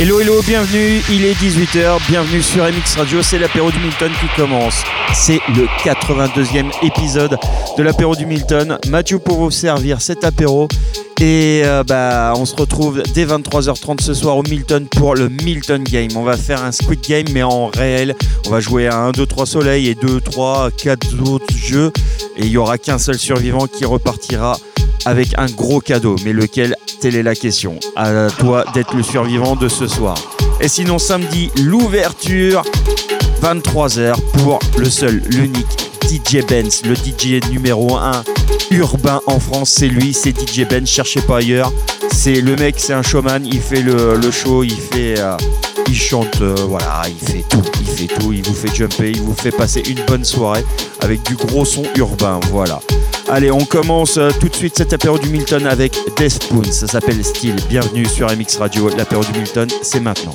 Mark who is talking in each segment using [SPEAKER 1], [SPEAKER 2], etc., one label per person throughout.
[SPEAKER 1] Hello, hello, bienvenue. Il est 18h. Bienvenue sur MX Radio. C'est l'apéro du Milton qui commence. C'est le 82e épisode de l'apéro du Milton. Mathieu pour vous servir cet apéro. Et euh, bah, on se retrouve dès 23h30 ce soir au Milton pour le Milton Game. On va faire un Squid Game, mais en réel. On va jouer à 1, 2, 3 soleil et 2, 3, 4 autres jeux. Et il n'y aura qu'un seul survivant qui repartira avec un gros cadeau. Mais lequel Telle est la question. À toi d'être le survivant de ce soir. Et sinon, samedi, l'ouverture, 23h pour le seul, l'unique DJ Benz, le DJ numéro 1 urbain en France. C'est lui, c'est DJ Benz, cherchez pas ailleurs. C'est le mec, c'est un showman, il fait le, show, il fait. Euh, il chante, euh, voilà, il fait tout, il fait tout, il vous fait jumper, il vous fait passer une bonne soirée avec du gros son urbain, voilà. Allez, on commence euh, tout de suite cet apéro du Milton avec Death Spoon, ça s'appelle Style. Bienvenue sur MX Radio, l'apéro du Milton, c'est maintenant.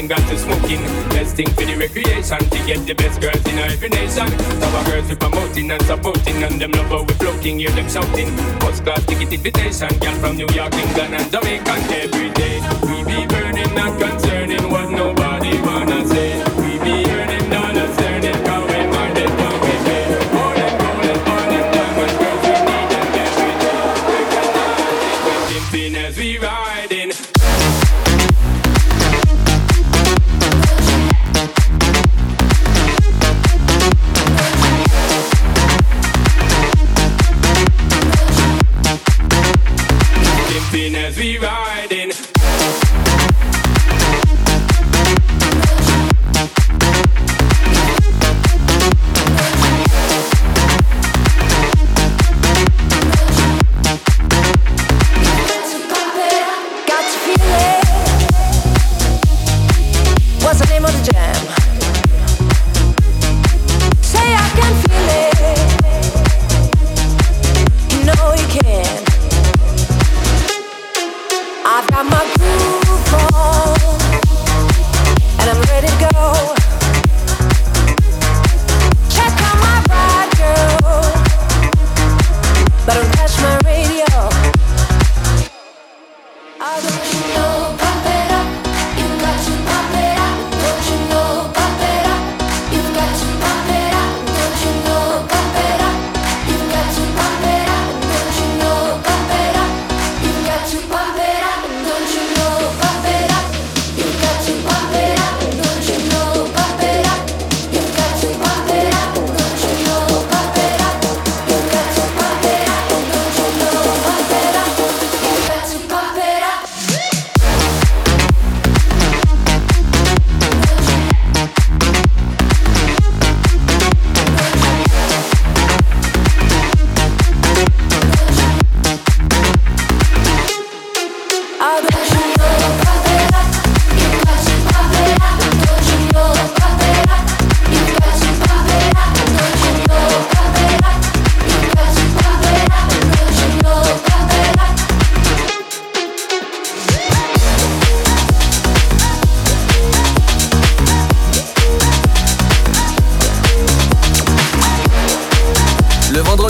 [SPEAKER 2] Poking got to smoking. Best thing for the recreation to get the best girls in every nation. Our girls we promoting and supporting, and them love we floating, hear them shouting. First class ticket invitation, girl from New York, England, and Jamaica every day. We be burning, not concerning what nobody wanna say.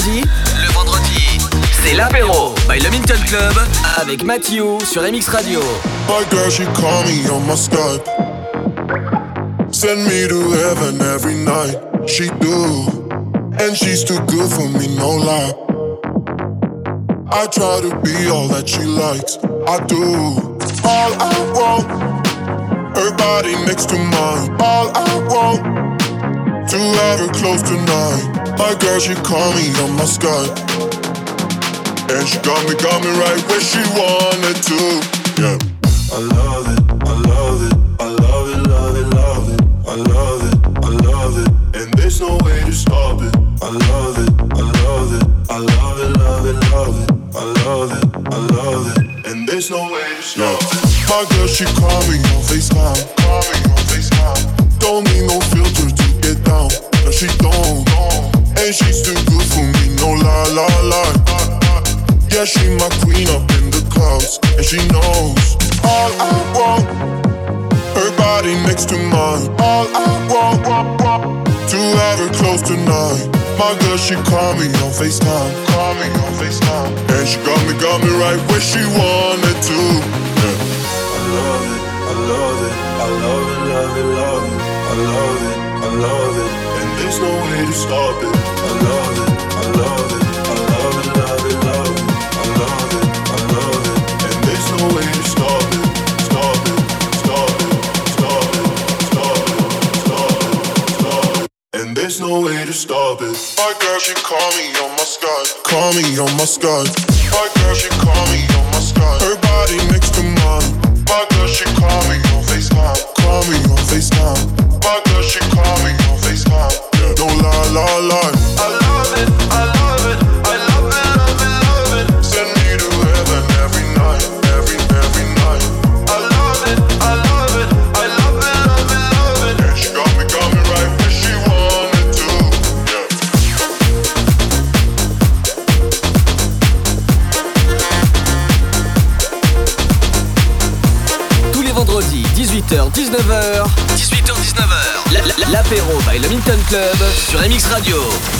[SPEAKER 3] Vendredi, le vendredi, c'est l'apéro by le Minton Club avec Mathieu sur MX Radio.
[SPEAKER 4] My girl, she call me on my Skype. Send me to heaven every night. She do. And she's too good for me, no lie. I try to be all that she likes. I do. All I want. Her body next to mine. All I want. To have her close tonight. My girl, she call me on my Skype. And she got me, got me right where she wanted to. Yeah.
[SPEAKER 5] I love it, I love it, I love it, love it, love it. I love it, I love it, and there's no way to stop it. I love it, I love it, I love it, love it, love it. I love it, I love it, and there's no way to
[SPEAKER 4] Yeah.
[SPEAKER 5] stop it.
[SPEAKER 4] My girl, she call me on FaceTime. Call me on FaceTime. Don't need no filter to get down. No, she don't. And she's too good for me, no lie, lie, lie. Yeah, she my queen up in the clouds. And she knows all I want. Her body next to mine. All I want, to have her close tonight. My girl, she call me on FaceTime. Call me on FaceTime. And she got me, got me right where she wanted to. Yeah.
[SPEAKER 5] I love it, I love it, I love it, love it, love it. I love it, I love it, there's no way to stop it. I love it, I love it, I love it, love it, love it. I love it, I love it, and there's no way to stop it. Stop it, stop it, stop it, stop it, stop it, stop it. And there's no way to stop it.
[SPEAKER 4] My girl, she call me on my Skype. Call me on my Skype. My girl, she call me on my Skype. Her body
[SPEAKER 6] Sur MX Radio.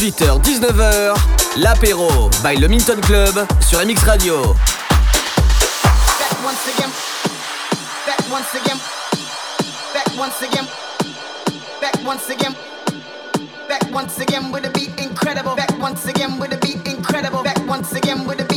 [SPEAKER 3] 18h, 19h, l'apéro by le Minton Club sur MX Radio.
[SPEAKER 7] Back once again. Back once again. Back once again. Back once again. Back once again with a beat incredible. Back once again with a beat incredible. Back once again with a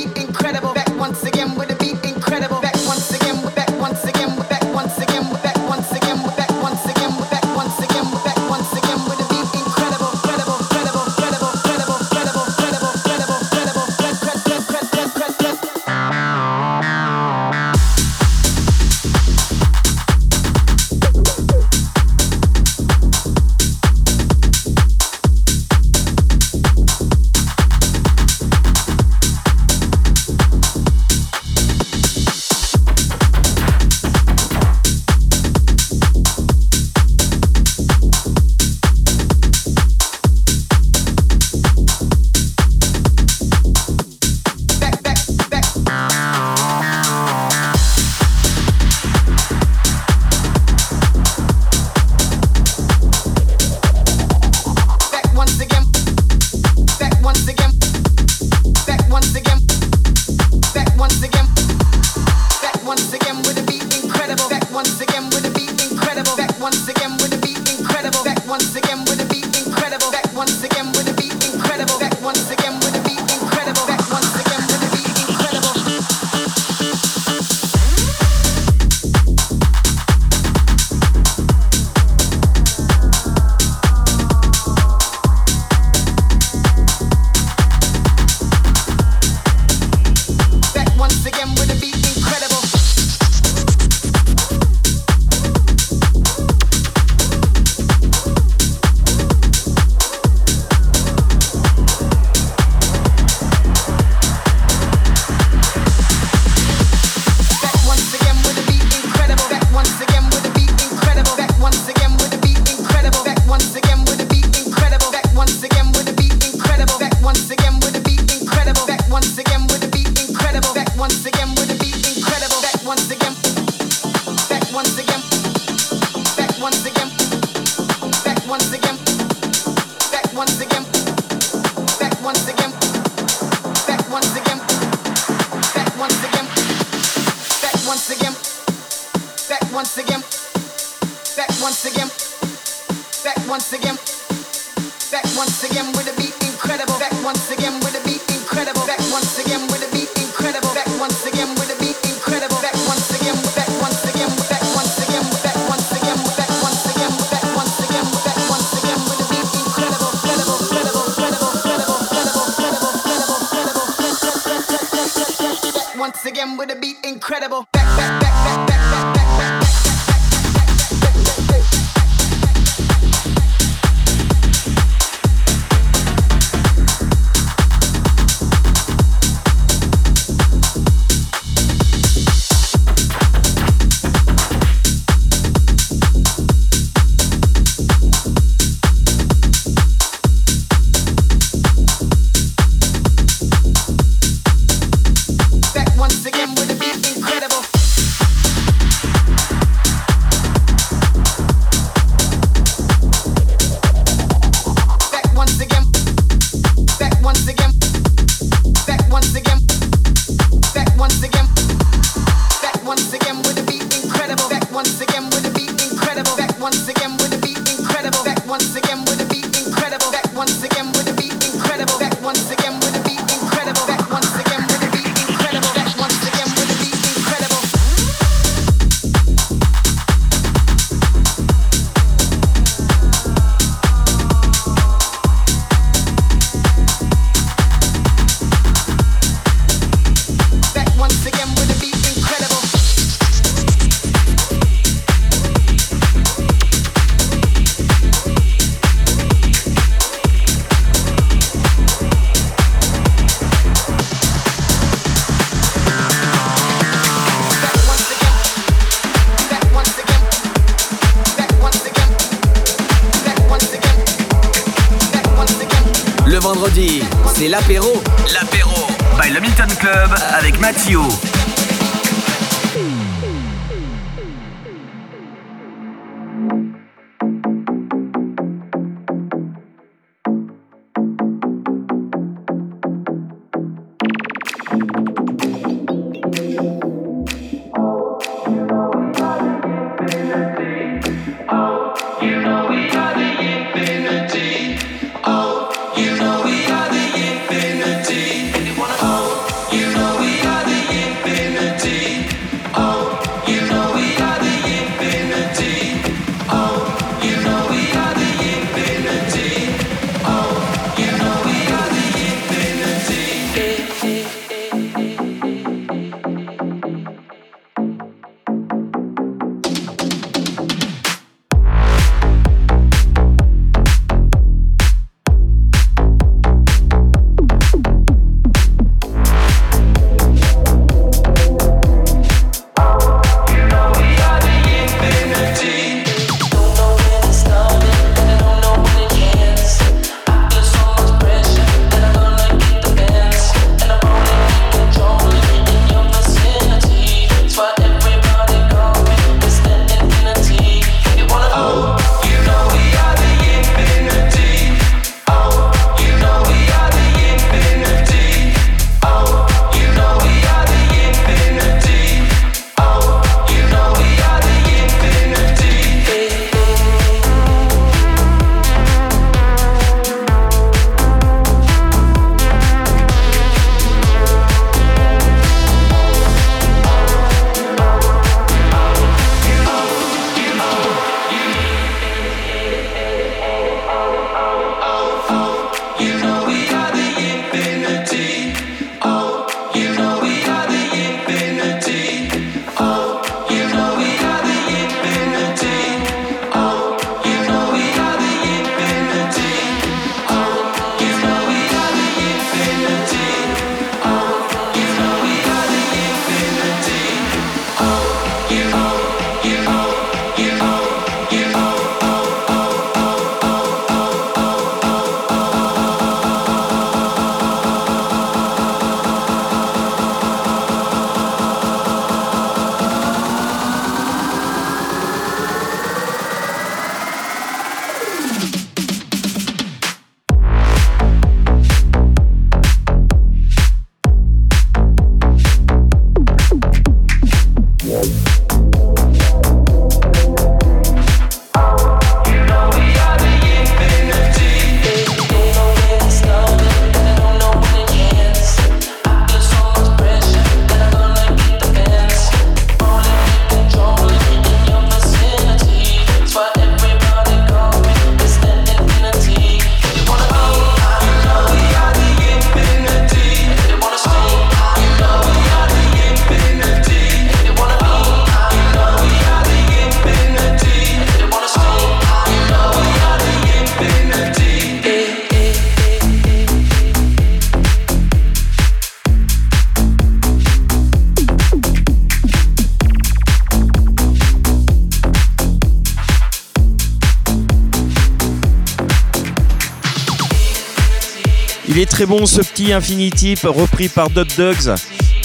[SPEAKER 1] très bon ce petit Infinity repris par Dot Dogs.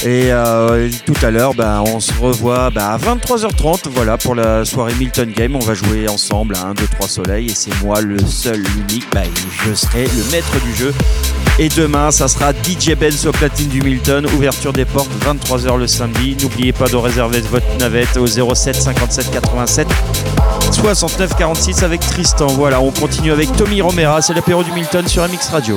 [SPEAKER 1] Et euh, tout à l'heure, bah, on se revoit bah, à 23h30 voilà, pour la soirée Milton Game. On va jouer ensemble à 1, 2, 3 soleils. Et c'est moi le seul, l'unique. Bah, je serai le maître du jeu. Et demain, ça sera DJ Benz au platine du Milton. Ouverture des portes, 23h le samedi. N'oubliez pas de réserver votre navette au 07 57 87 69 46 avec Tristan. Voilà, on continue avec Tommy Romera. C'est l'apéro du Milton sur MX Radio.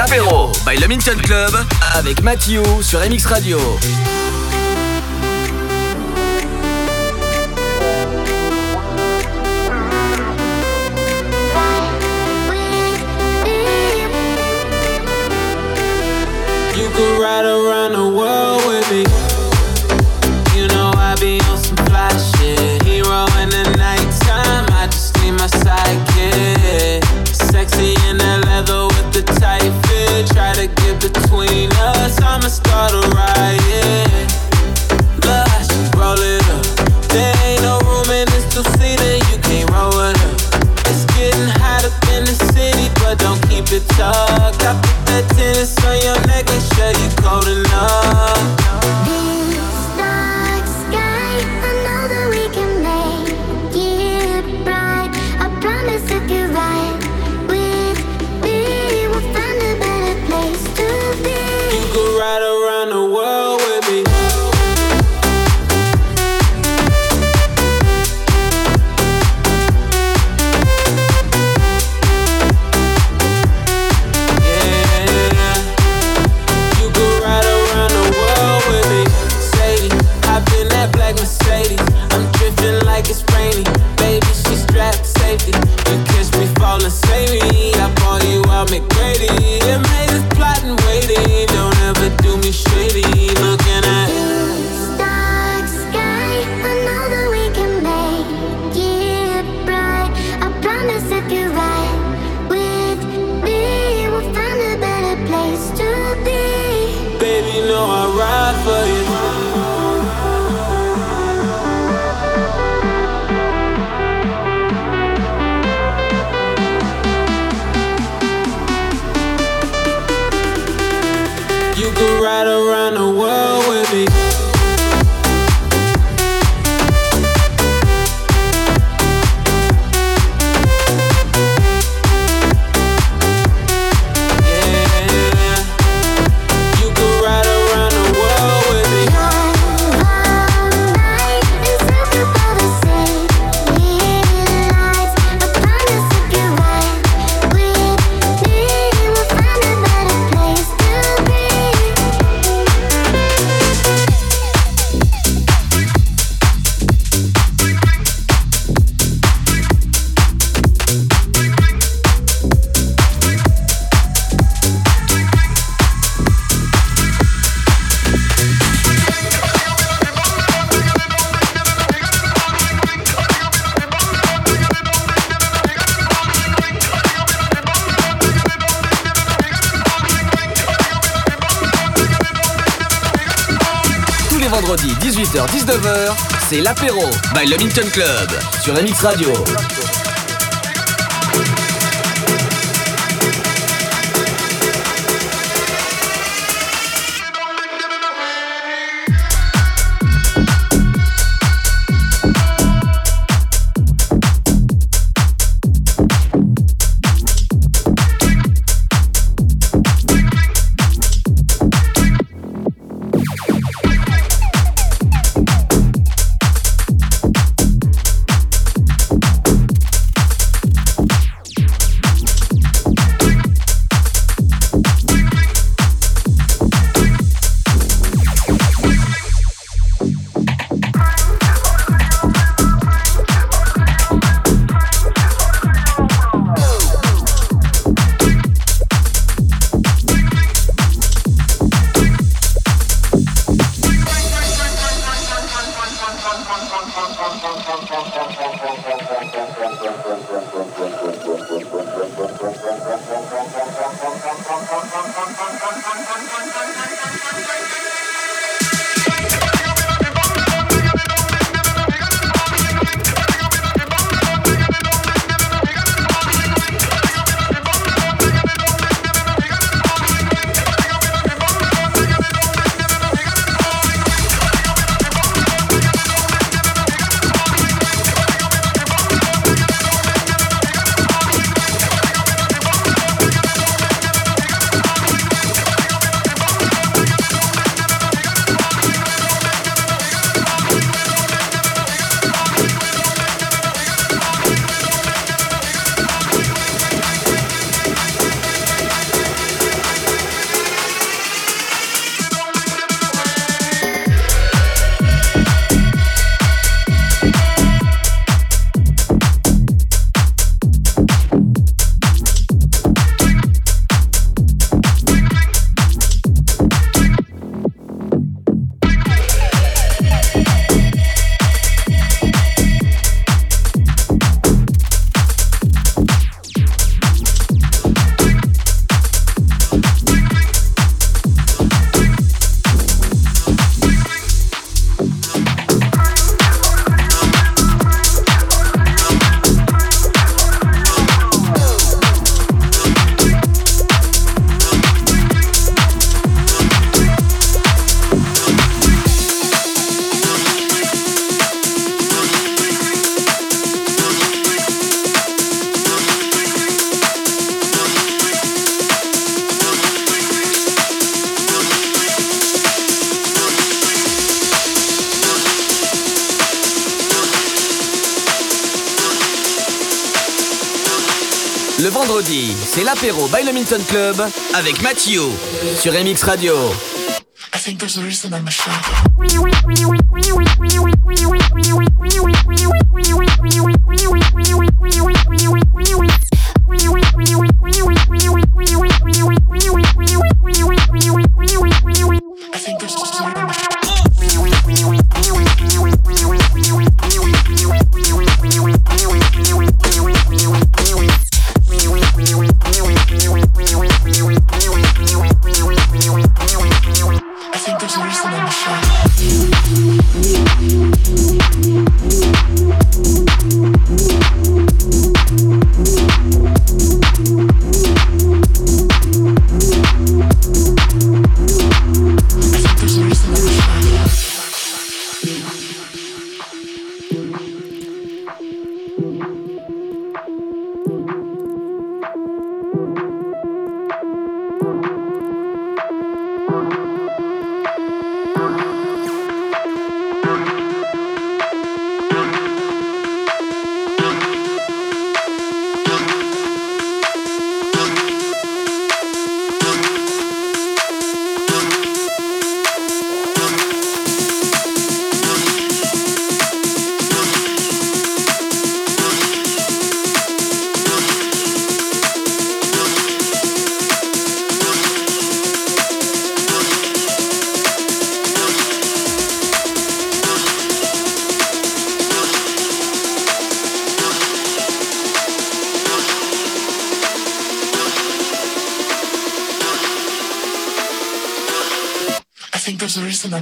[SPEAKER 3] L'apéro by Le Minton Club avec Mathieu sur MX Radio.
[SPEAKER 8] You
[SPEAKER 9] go right
[SPEAKER 8] around the world.
[SPEAKER 3] l'apéro by le Club sur MX Radio.
[SPEAKER 6] C'est l'apéro by le Minton Club avec Mathieu sur MX Radio.
[SPEAKER 10] I think there's a reason I'm a le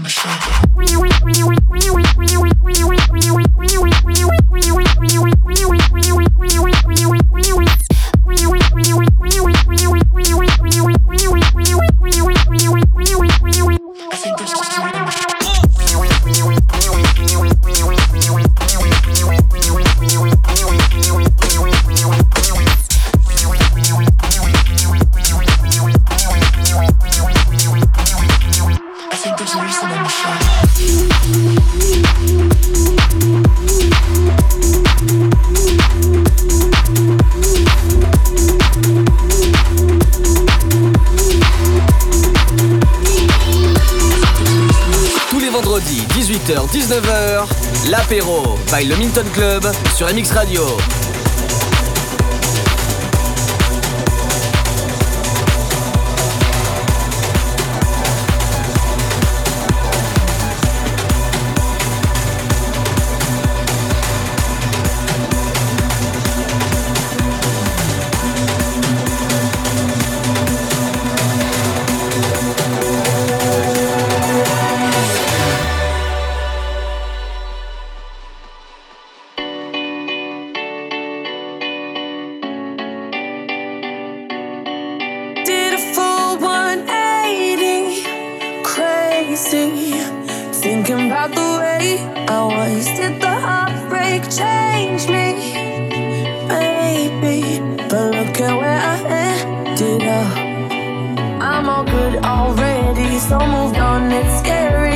[SPEAKER 10] Minton Club sur MX Radio. I'm
[SPEAKER 6] all good already. So moved on,
[SPEAKER 11] it's scary.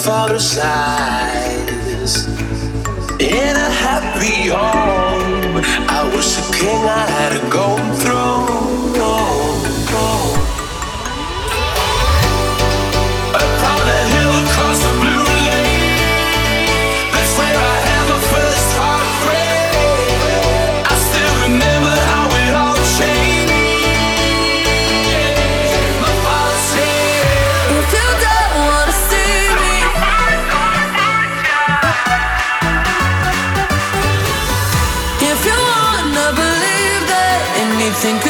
[SPEAKER 11] father sighs. In a happy home, I was a king, I had a
[SPEAKER 9] go
[SPEAKER 3] through. think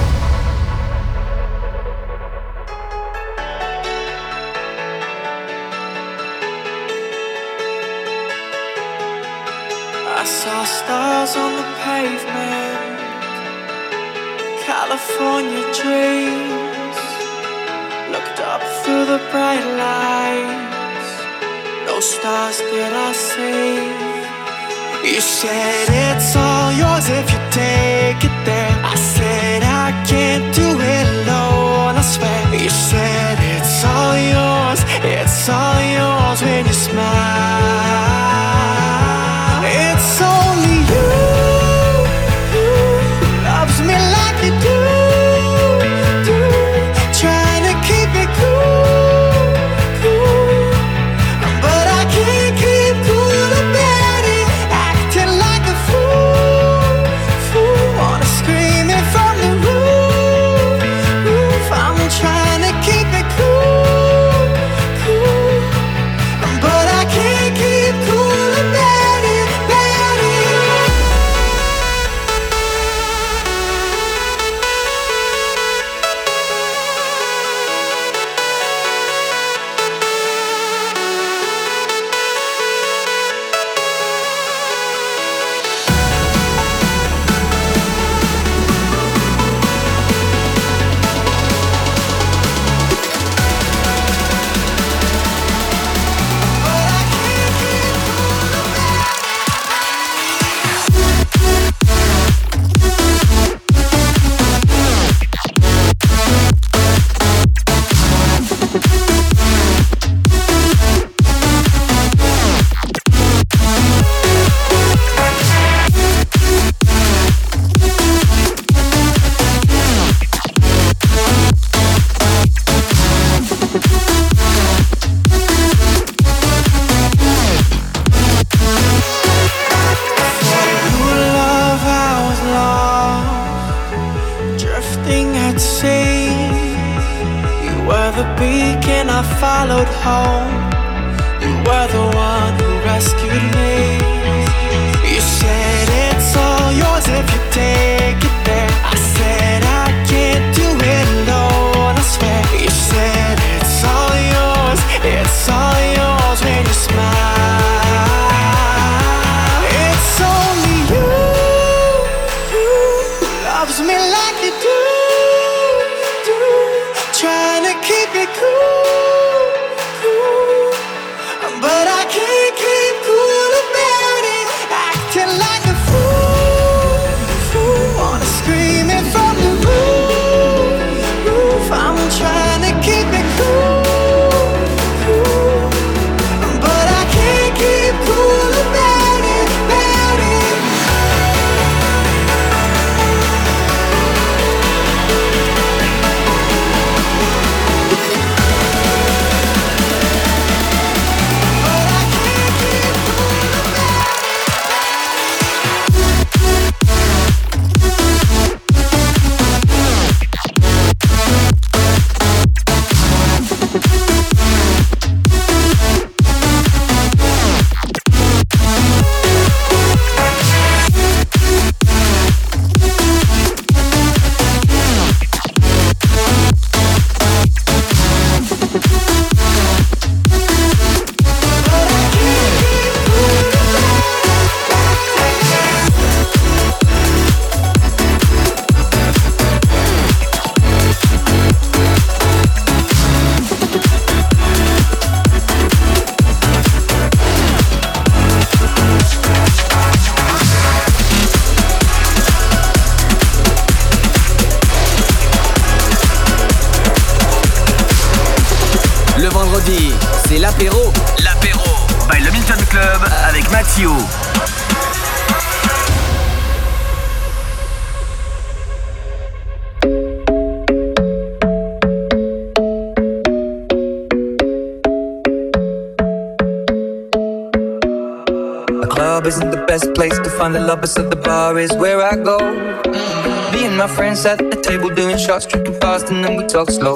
[SPEAKER 12] Bar is where I go. Me and my friends at the table doing shots, drinking fast, and then we talk slow.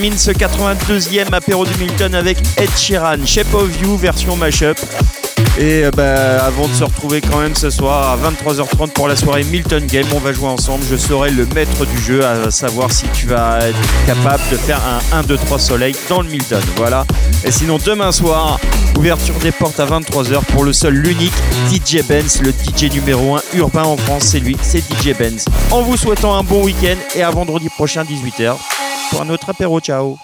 [SPEAKER 1] termine ce 82e apéro du Milton avec Ed Sheeran, Shape of You version mashup. Et euh, bah, avant de se retrouver quand même ce soir à 23h30 pour la soirée Milton Game, on va jouer ensemble. Je serai le maître du jeu, à savoir si tu vas être capable de faire un 1, 2, 3 soleil dans le Milton. Voilà. Et sinon, demain soir, ouverture des portes à 23h pour le seul, l'unique DJ Benz, le DJ numéro 1 urbain en France. C'est lui, c'est DJ Benz. En vous souhaitant un bon week-end et à vendredi prochain 18h pour un autre apéro. Ciao